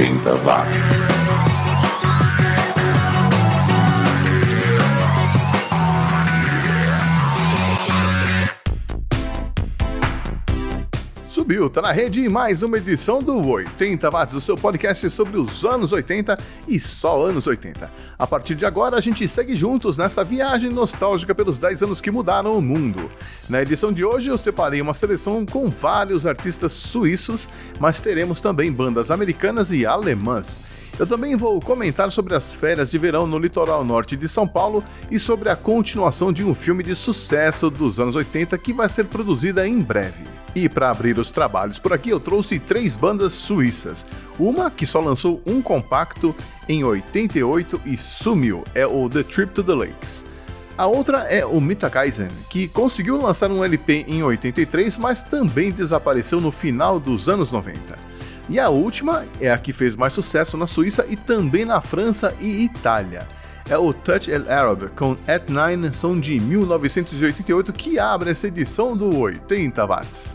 80 watts. Subiu, tá na rede em mais uma edição do 80 Watts, o seu podcast sobre os anos 80 e só anos 80. A partir de agora, a gente segue juntos nessa viagem nostálgica pelos 10 anos que mudaram o mundo. Na edição de hoje, eu separei uma seleção com vários artistas suíços, mas teremos também bandas americanas e alemãs. Eu também vou comentar sobre as férias de verão no litoral norte de São Paulo e sobre a continuação de um filme de sucesso dos anos 80 que vai ser produzida em breve. E para abrir os trabalhos por aqui, eu trouxe três bandas suíças. Uma que só lançou um compacto em 88 e sumiu, é o The Trip to the Lakes. A outra é o Mitakaisen, que conseguiu lançar um LP em 83, mas também desapareceu no final dos anos 90. E a última é a que fez mais sucesso na Suíça e também na França e Itália. É o Touch El Arab com At Nine, som de 1988, que abre essa edição do 80 Watts.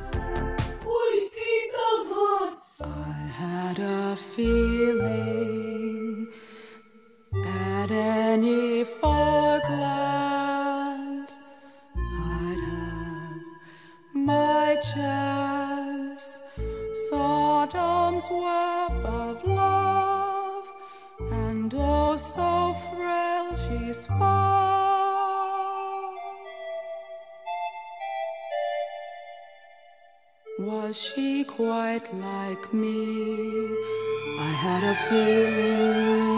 80 Watts. I had a feeling at any far glance I'd have my chance. Sodom's web of love, and oh, so frail she spun. Was she quite like me? I had a feeling.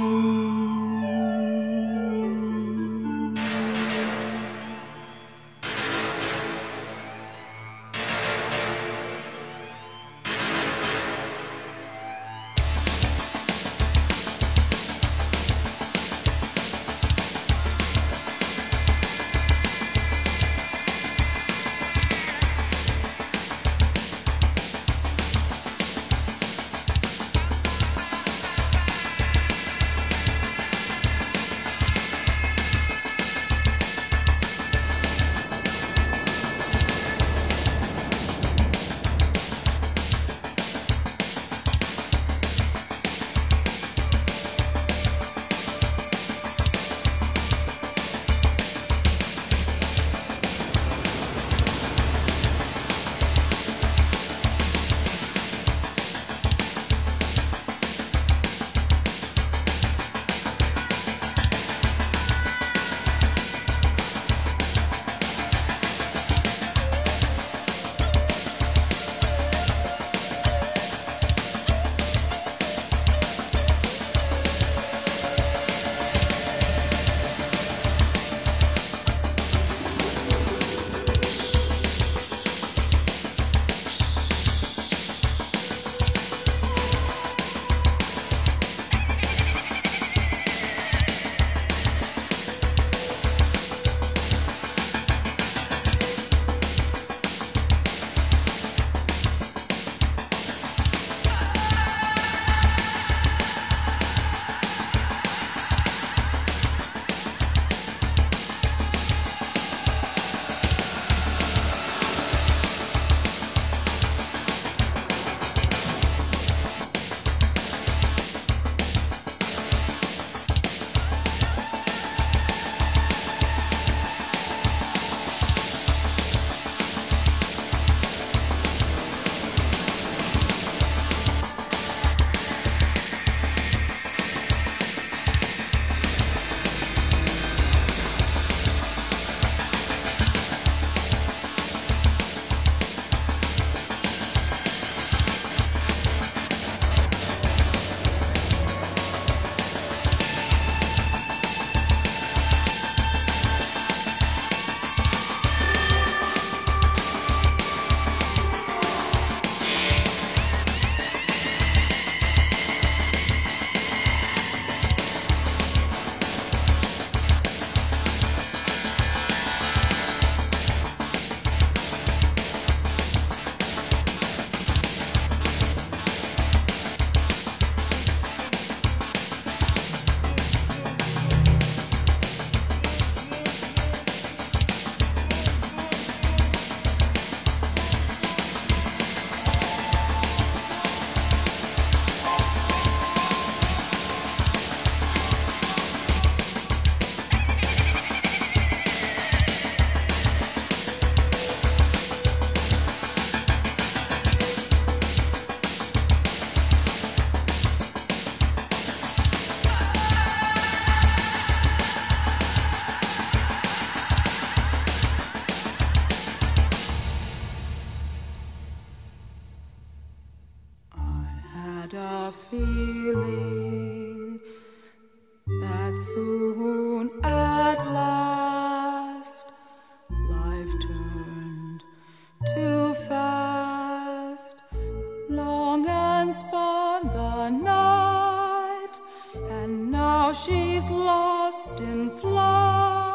She's lost in flight.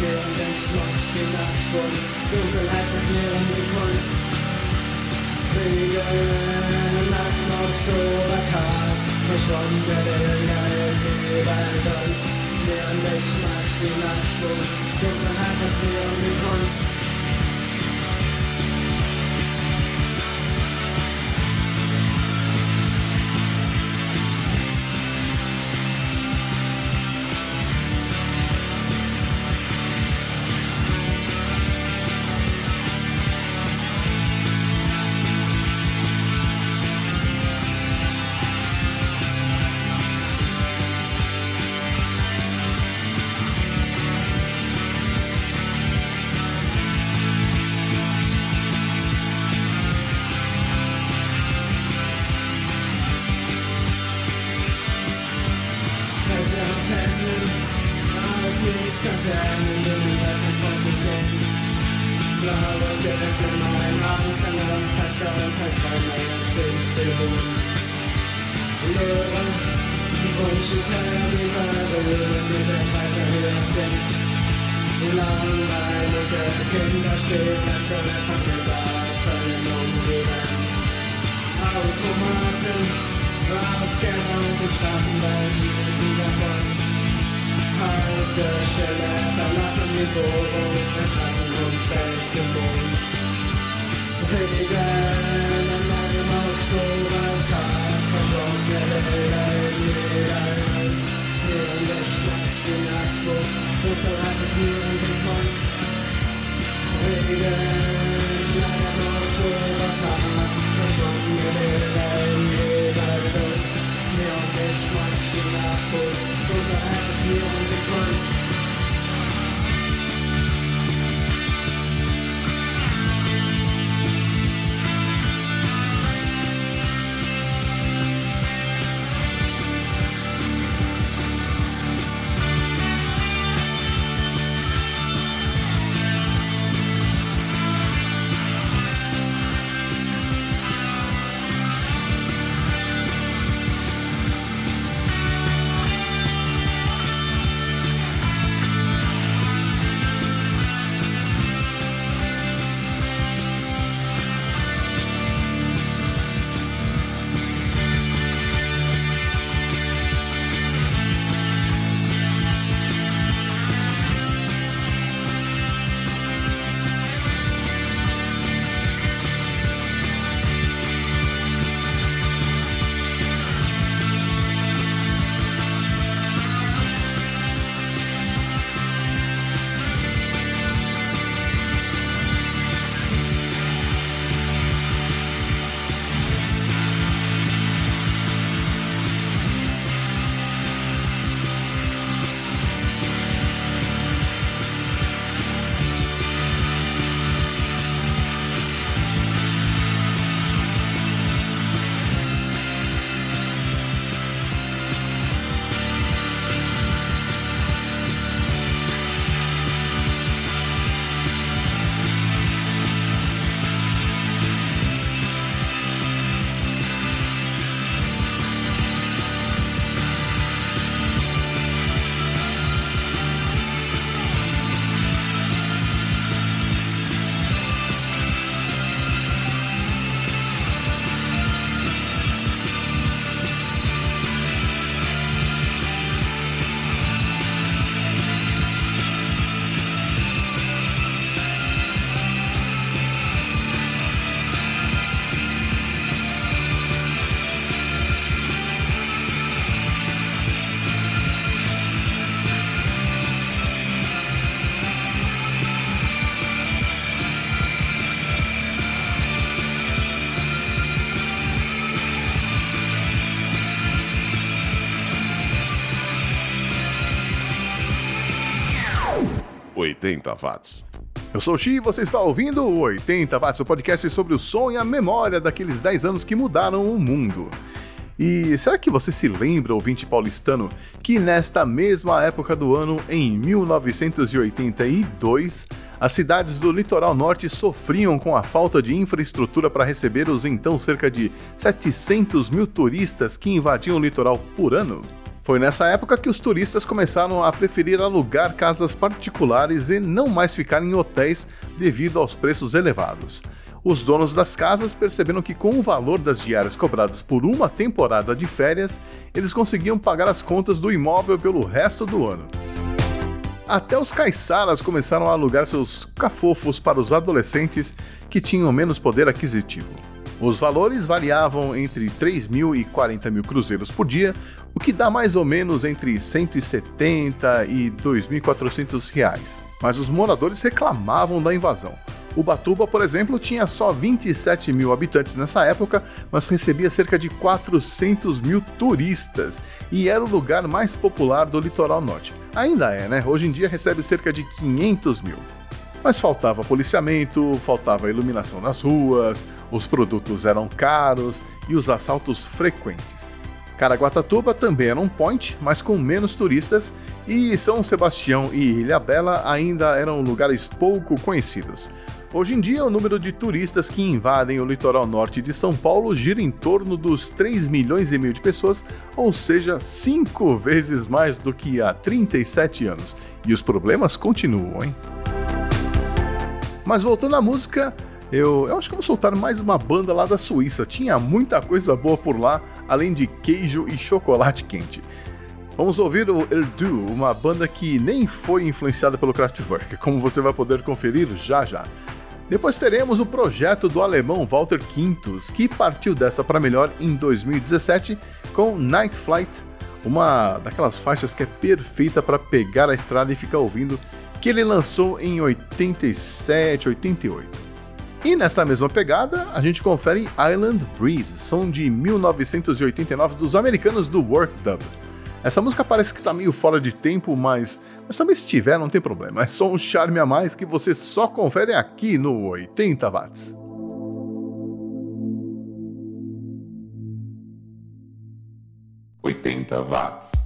Mehreren Schmutz genachspulen, Dunkelheit des leeren Gekunst. Kriegen Nacken auf Obertag, verschwundene Bilder überall durch. Während ich Schmerz die Nacht Dunkelheit des leeren Gekunst. Yeah. 80 watts. Eu sou o Xi e você está ouvindo o 80 watts, o podcast sobre o som e a memória daqueles 10 anos que mudaram o mundo. E será que você se lembra, ouvinte paulistano, que nesta mesma época do ano, em 1982, as cidades do litoral norte sofriam com a falta de infraestrutura para receber os então cerca de 700 mil turistas que invadiam o litoral por ano? Foi nessa época que os turistas começaram a preferir alugar casas particulares e não mais ficar em hotéis devido aos preços elevados. Os donos das casas perceberam que, com o valor das diárias cobradas por uma temporada de férias, eles conseguiam pagar as contas do imóvel pelo resto do ano. Até os caiçaras começaram a alugar seus cafofos para os adolescentes que tinham menos poder aquisitivo. Os valores variavam entre 3 mil e 40 mil cruzeiros por dia, o que dá mais ou menos entre 170 e 2.400 reais. Mas os moradores reclamavam da invasão. Ubatuba, por exemplo, tinha só 27 mil habitantes nessa época, mas recebia cerca de 400 mil turistas e era o lugar mais popular do litoral norte. Ainda é, né? Hoje em dia recebe cerca de 500 mil. Mas faltava policiamento, faltava iluminação nas ruas, os produtos eram caros e os assaltos frequentes. Caraguatatuba também era um point, mas com menos turistas, e São Sebastião e Ilha Bela ainda eram lugares pouco conhecidos. Hoje em dia, o número de turistas que invadem o litoral norte de São Paulo gira em torno dos 3 milhões e meio de pessoas, ou seja, cinco vezes mais do que há 37 anos. E os problemas continuam, hein? Mas voltando à música, eu, eu acho que vou soltar mais uma banda lá da Suíça. Tinha muita coisa boa por lá, além de queijo e chocolate quente. Vamos ouvir o Erdu, uma banda que nem foi influenciada pelo Kraftwerk, como você vai poder conferir já já. Depois teremos o projeto do alemão Walter Quintus, que partiu dessa para melhor em 2017 com Night Flight, uma daquelas faixas que é perfeita para pegar a estrada e ficar ouvindo, que ele lançou em 87, 88. E nessa mesma pegada, a gente confere Island Breeze, som de 1989 dos americanos do Work Dub. Essa música parece que tá meio fora de tempo, mas, mas também se tiver, não tem problema. É só um charme a mais que você só confere aqui no 80 watts. Oitenta watts.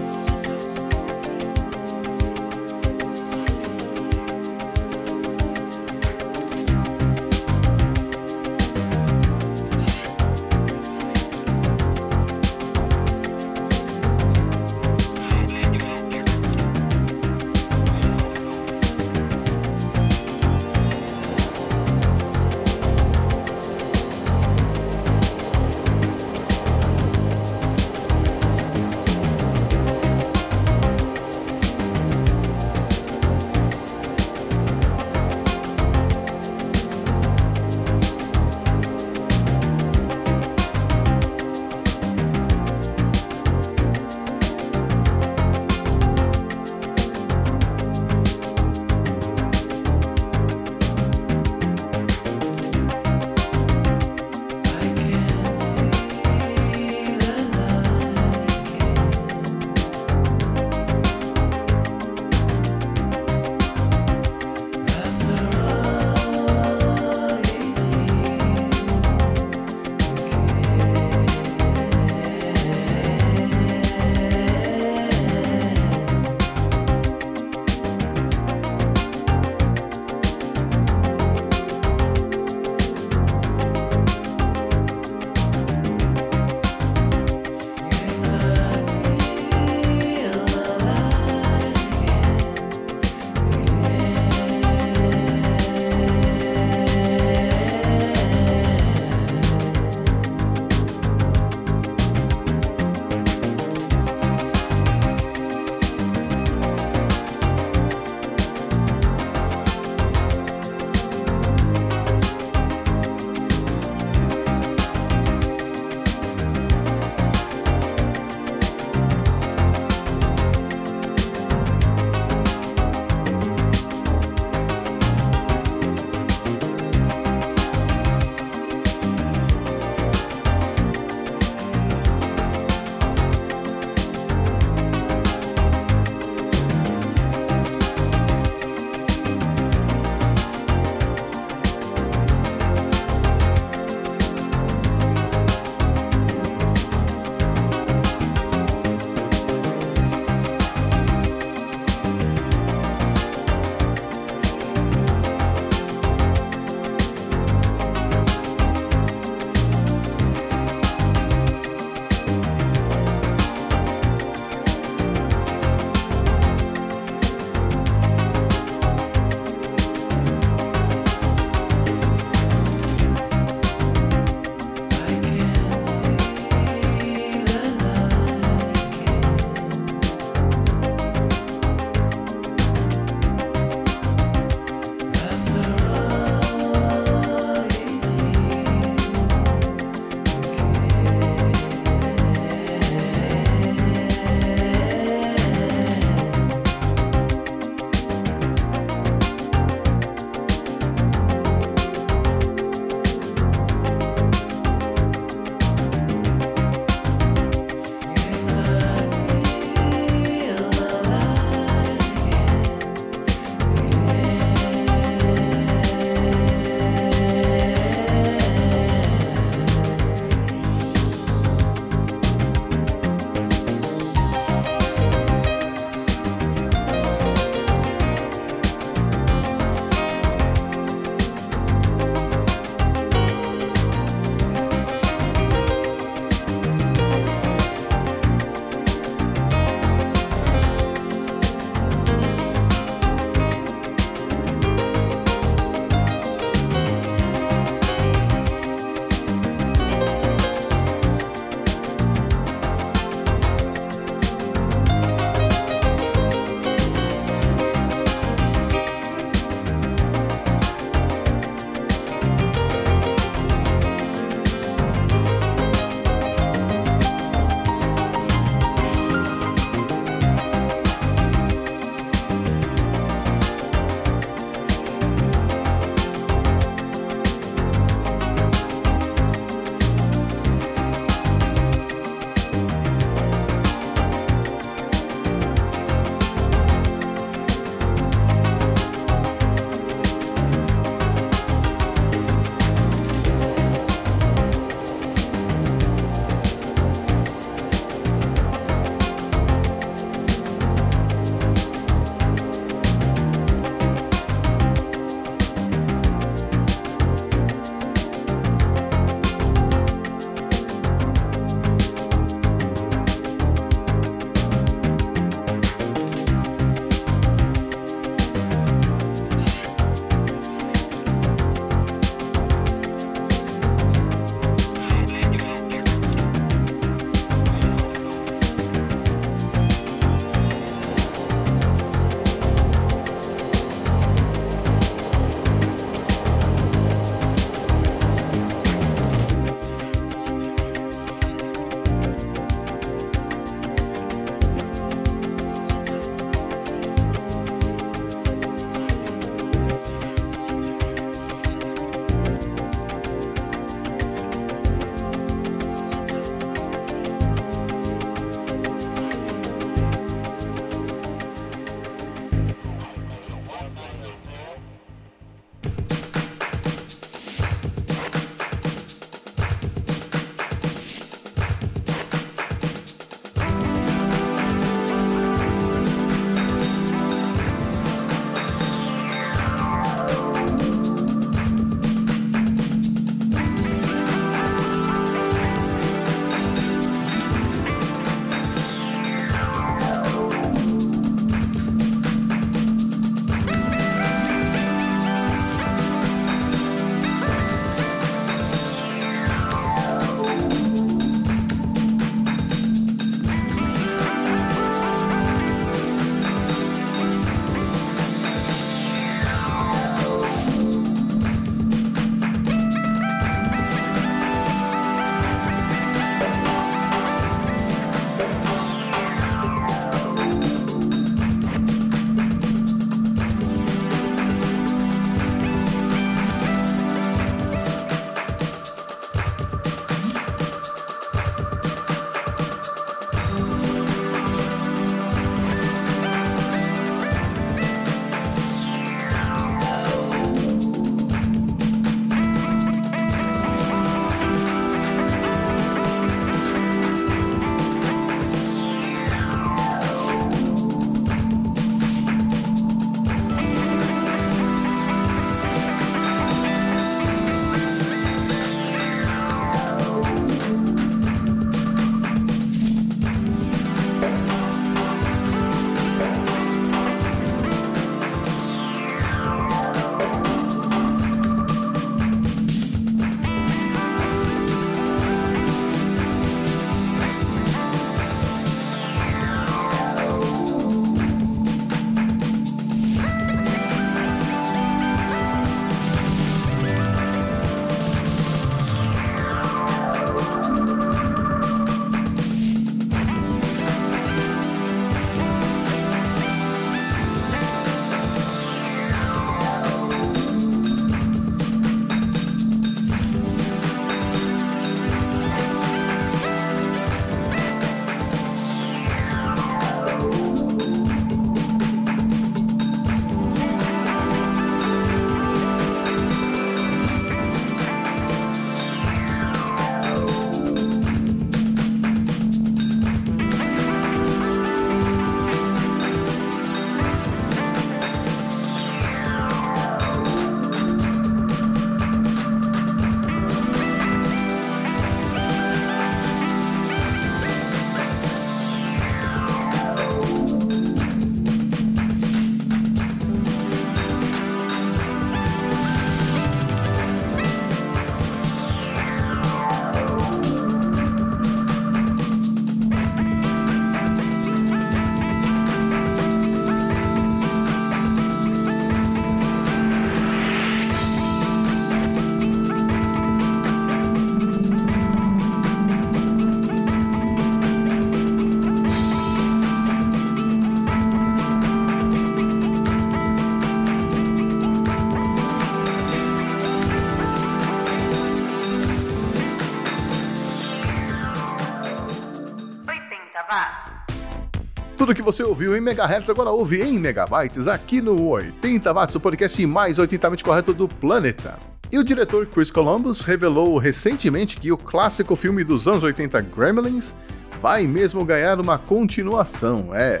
Tudo que você ouviu em megahertz agora ouve em megabytes aqui no 80 watts, o podcast mais 80mente correto do planeta. E o diretor Chris Columbus revelou recentemente que o clássico filme dos anos 80 Gremlins vai mesmo ganhar uma continuação, é.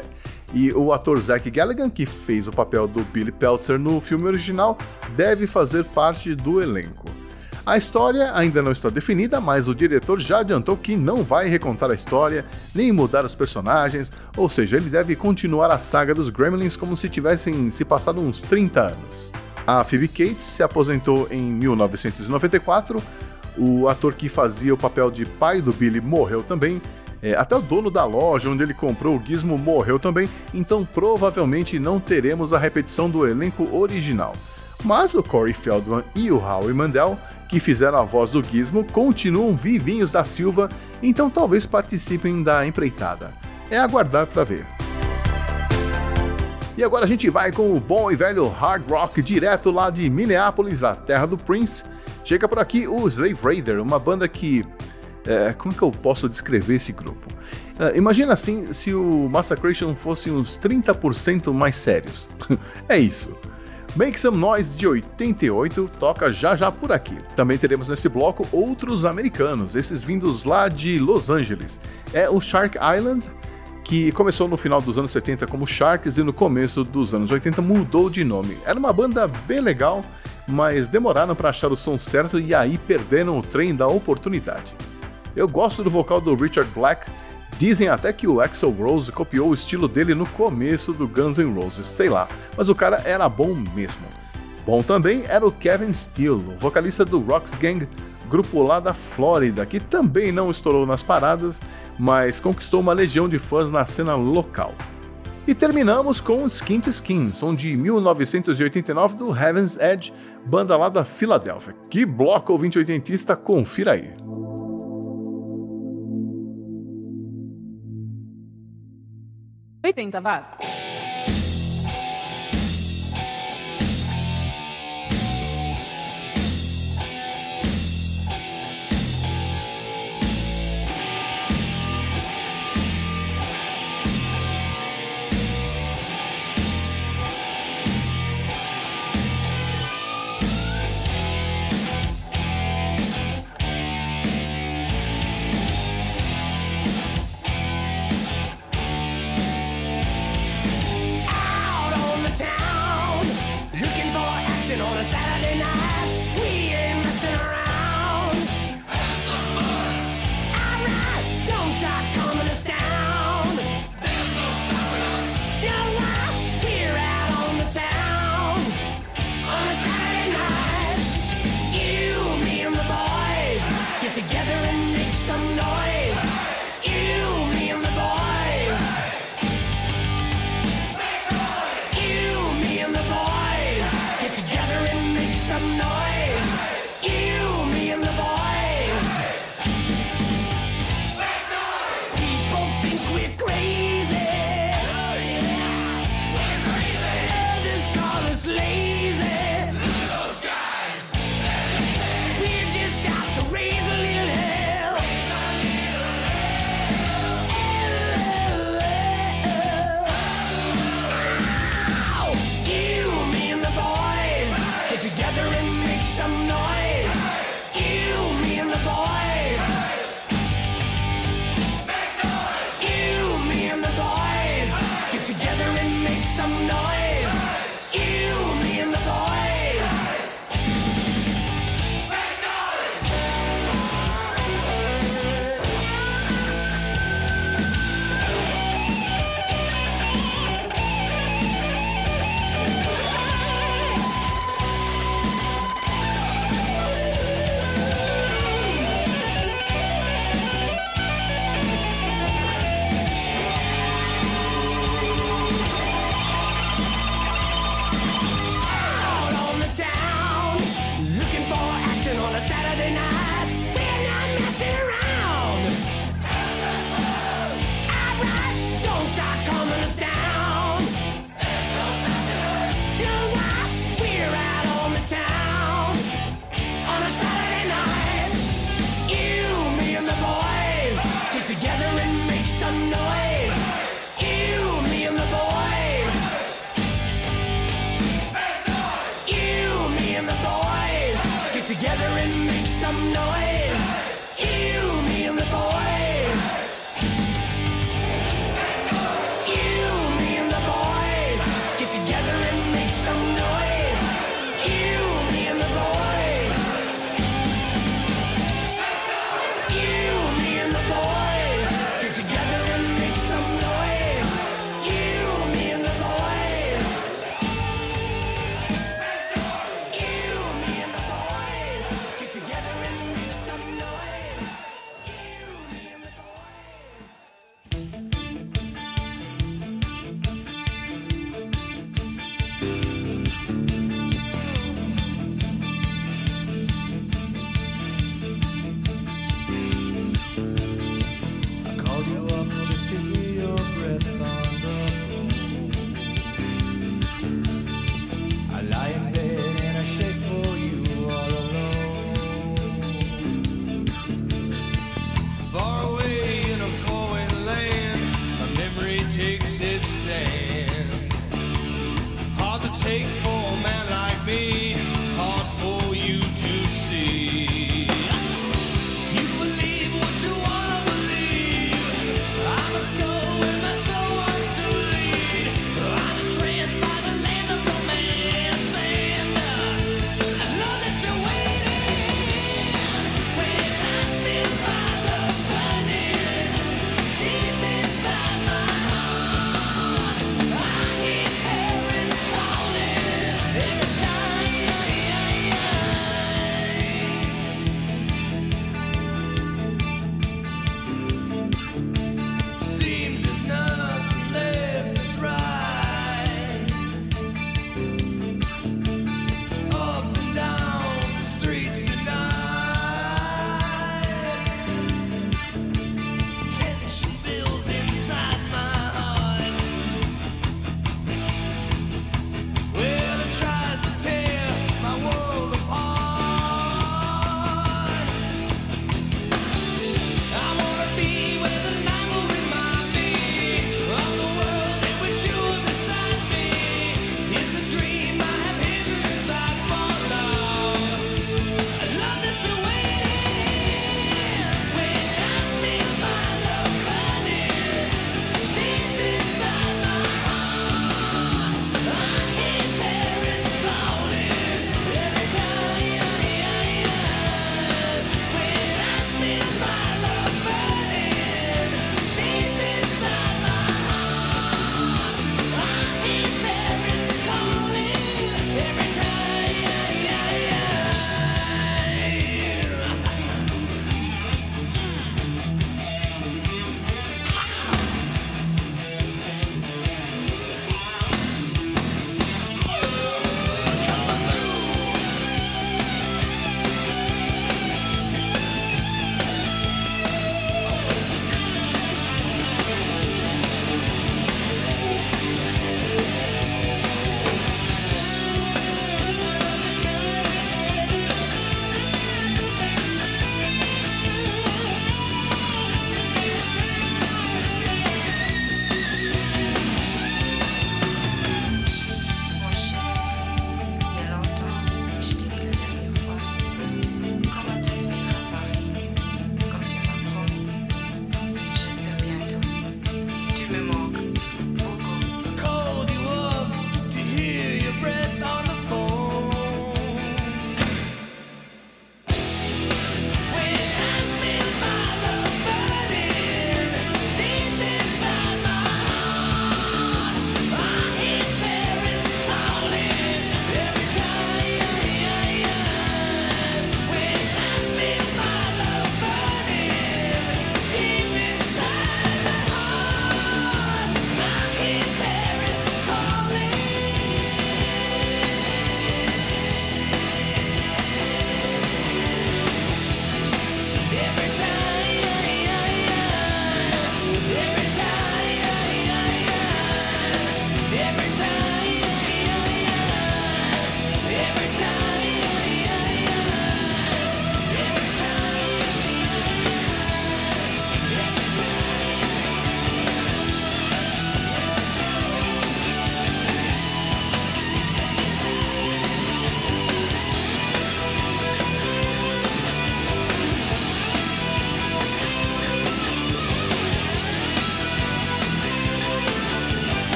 E o ator Zach Galligan, que fez o papel do Billy Peltzer no filme original, deve fazer parte do elenco. A história ainda não está definida, mas o diretor já adiantou que não vai recontar a história, nem mudar os personagens, ou seja, ele deve continuar a saga dos Gremlins como se tivessem se passado uns 30 anos. A Phoebe Cates se aposentou em 1994, o ator que fazia o papel de pai do Billy morreu também, é, até o dono da loja onde ele comprou o gizmo morreu também, então provavelmente não teremos a repetição do elenco original. Mas o Corey Feldman e o Howie Mandel, que fizeram a voz do gizmo, continuam vivinhos da Silva, então talvez participem da empreitada. É aguardar para ver. E agora a gente vai com o bom e velho hard rock direto lá de Minneapolis, a terra do Prince. Chega por aqui o Slave Raider, uma banda que é, como que eu posso descrever esse grupo? Uh, imagina assim se o Massacration fosse uns 30% mais sérios. é isso. Make Some Noise de 88 toca já já por aqui. Também teremos nesse bloco outros americanos, esses vindos lá de Los Angeles. É o Shark Island, que começou no final dos anos 70 como Sharks e no começo dos anos 80 mudou de nome. Era uma banda bem legal, mas demoraram para achar o som certo e aí perderam o trem da oportunidade. Eu gosto do vocal do Richard Black. Dizem até que o Axel Rose copiou o estilo dele no começo do Guns N' Roses, sei lá, mas o cara era bom mesmo. Bom também era o Kevin Steele, vocalista do Rocks Gang, grupo lá da Flórida, que também não estourou nas paradas, mas conquistou uma legião de fãs na cena local. E terminamos com Skin to Skin, som de 1989 do Heaven's Edge, banda lá da Filadélfia. Que bloco ouvinte oitentista, confira aí. 80 watts.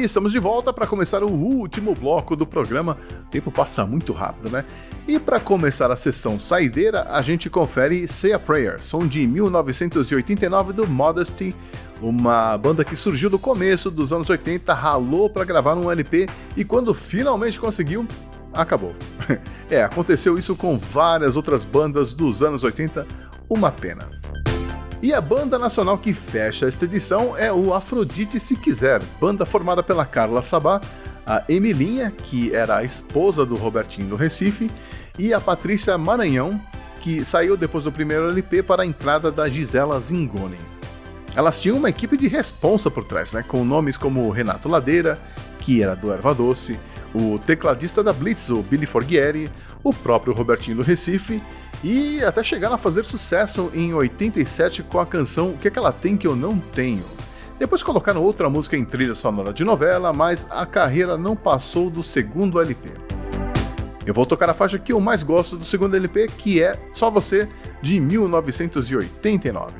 E estamos de volta para começar o último bloco do programa. O tempo passa muito rápido, né? E para começar a sessão saideira, a gente confere Say a Prayer, som de 1989 do Modesty, uma banda que surgiu no começo dos anos 80, ralou para gravar um LP e quando finalmente conseguiu, acabou. é, aconteceu isso com várias outras bandas dos anos 80, uma pena. E a banda nacional que fecha esta edição é o Afrodite Se Quiser, banda formada pela Carla Sabá, a Emilinha, que era a esposa do Robertinho do Recife, e a Patrícia Maranhão, que saiu depois do primeiro LP para a entrada da Gisela Zingoni. Elas tinham uma equipe de responsa por trás, né, com nomes como Renato Ladeira, que era do Erva Doce, o tecladista da Blitz, o Billy Forghieri, o próprio Robertinho do Recife e até chegaram a fazer sucesso em 87 com a canção O que, é que ela tem que eu não tenho. Depois colocaram outra música em trilha sonora de novela, mas a carreira não passou do segundo LP. Eu vou tocar a faixa que eu mais gosto do segundo LP, que é Só Você, de 1989.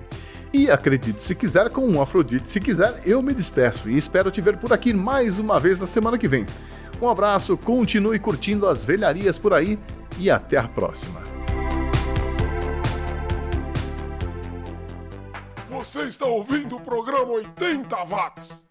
E acredite se quiser, com um Afrodite se quiser, eu me despeço e espero te ver por aqui mais uma vez na semana que vem. Um abraço, continue curtindo as velharias por aí e até a próxima. Você está ouvindo o programa 80 watts.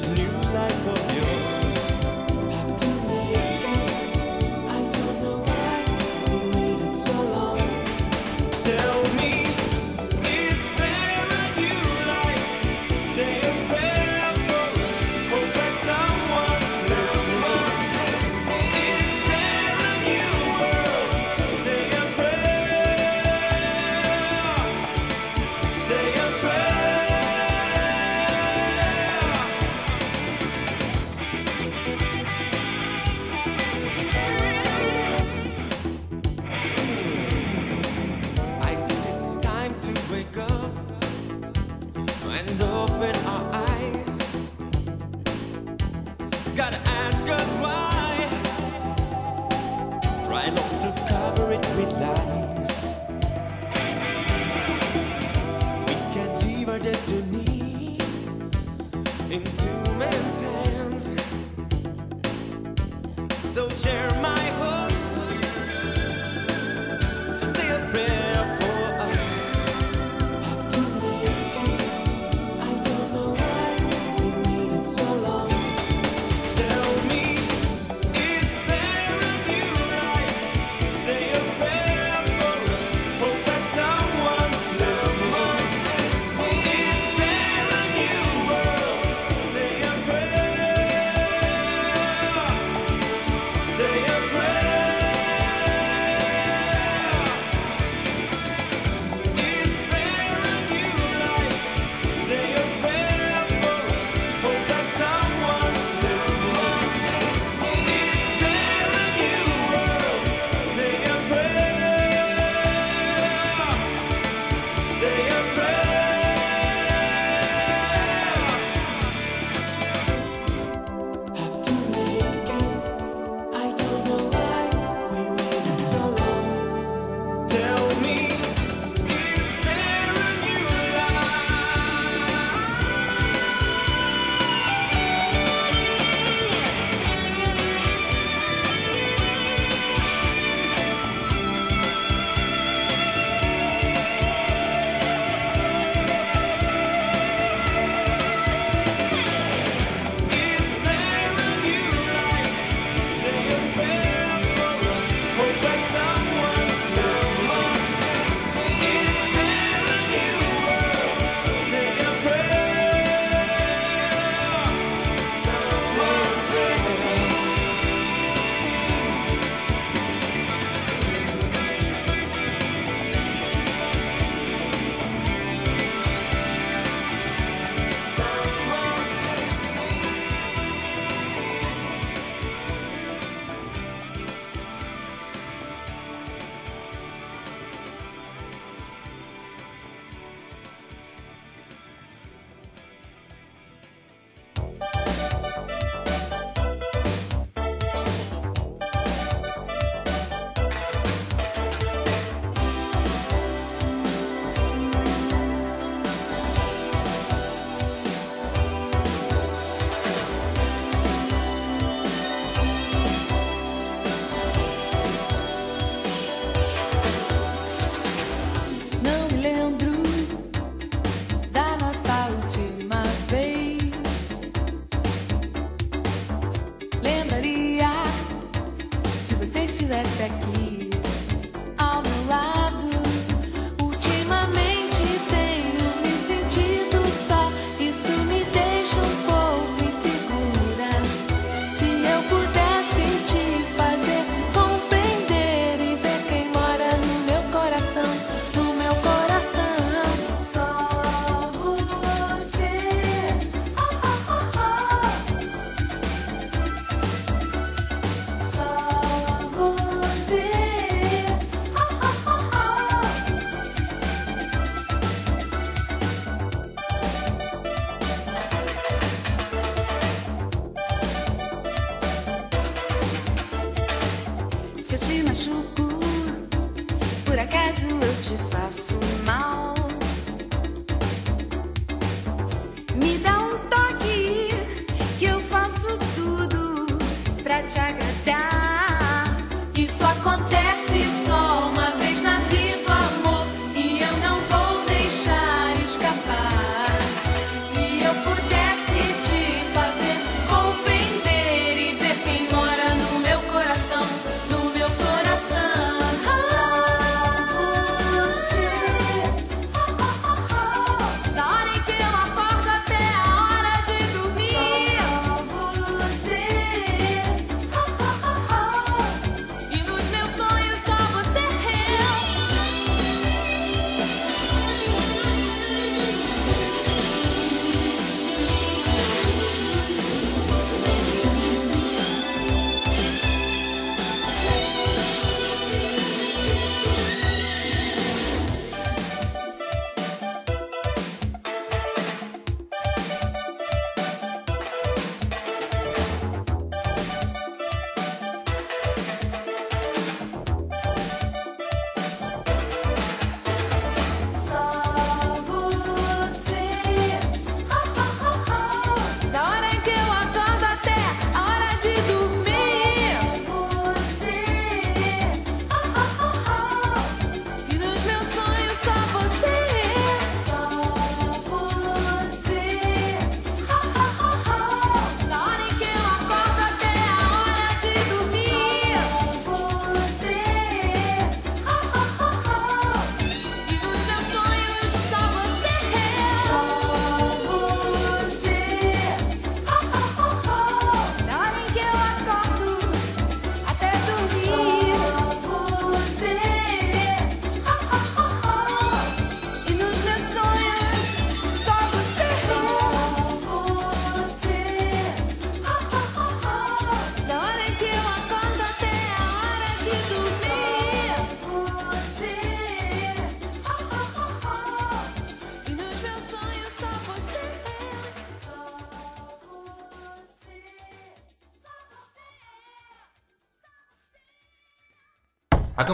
Say a prayer.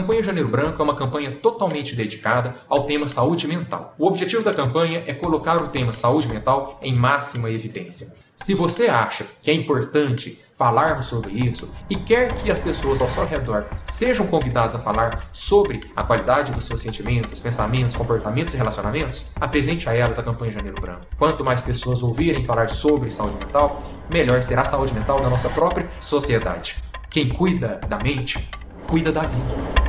Campanha Janeiro Branco é uma campanha totalmente dedicada ao tema saúde mental. O objetivo da campanha é colocar o tema saúde mental em máxima evidência. Se você acha que é importante falarmos sobre isso e quer que as pessoas ao seu redor sejam convidadas a falar sobre a qualidade dos seus sentimentos, pensamentos, comportamentos e relacionamentos, apresente a elas a campanha Janeiro Branco. Quanto mais pessoas ouvirem falar sobre saúde mental, melhor será a saúde mental da nossa própria sociedade. Quem cuida da mente, cuida da vida.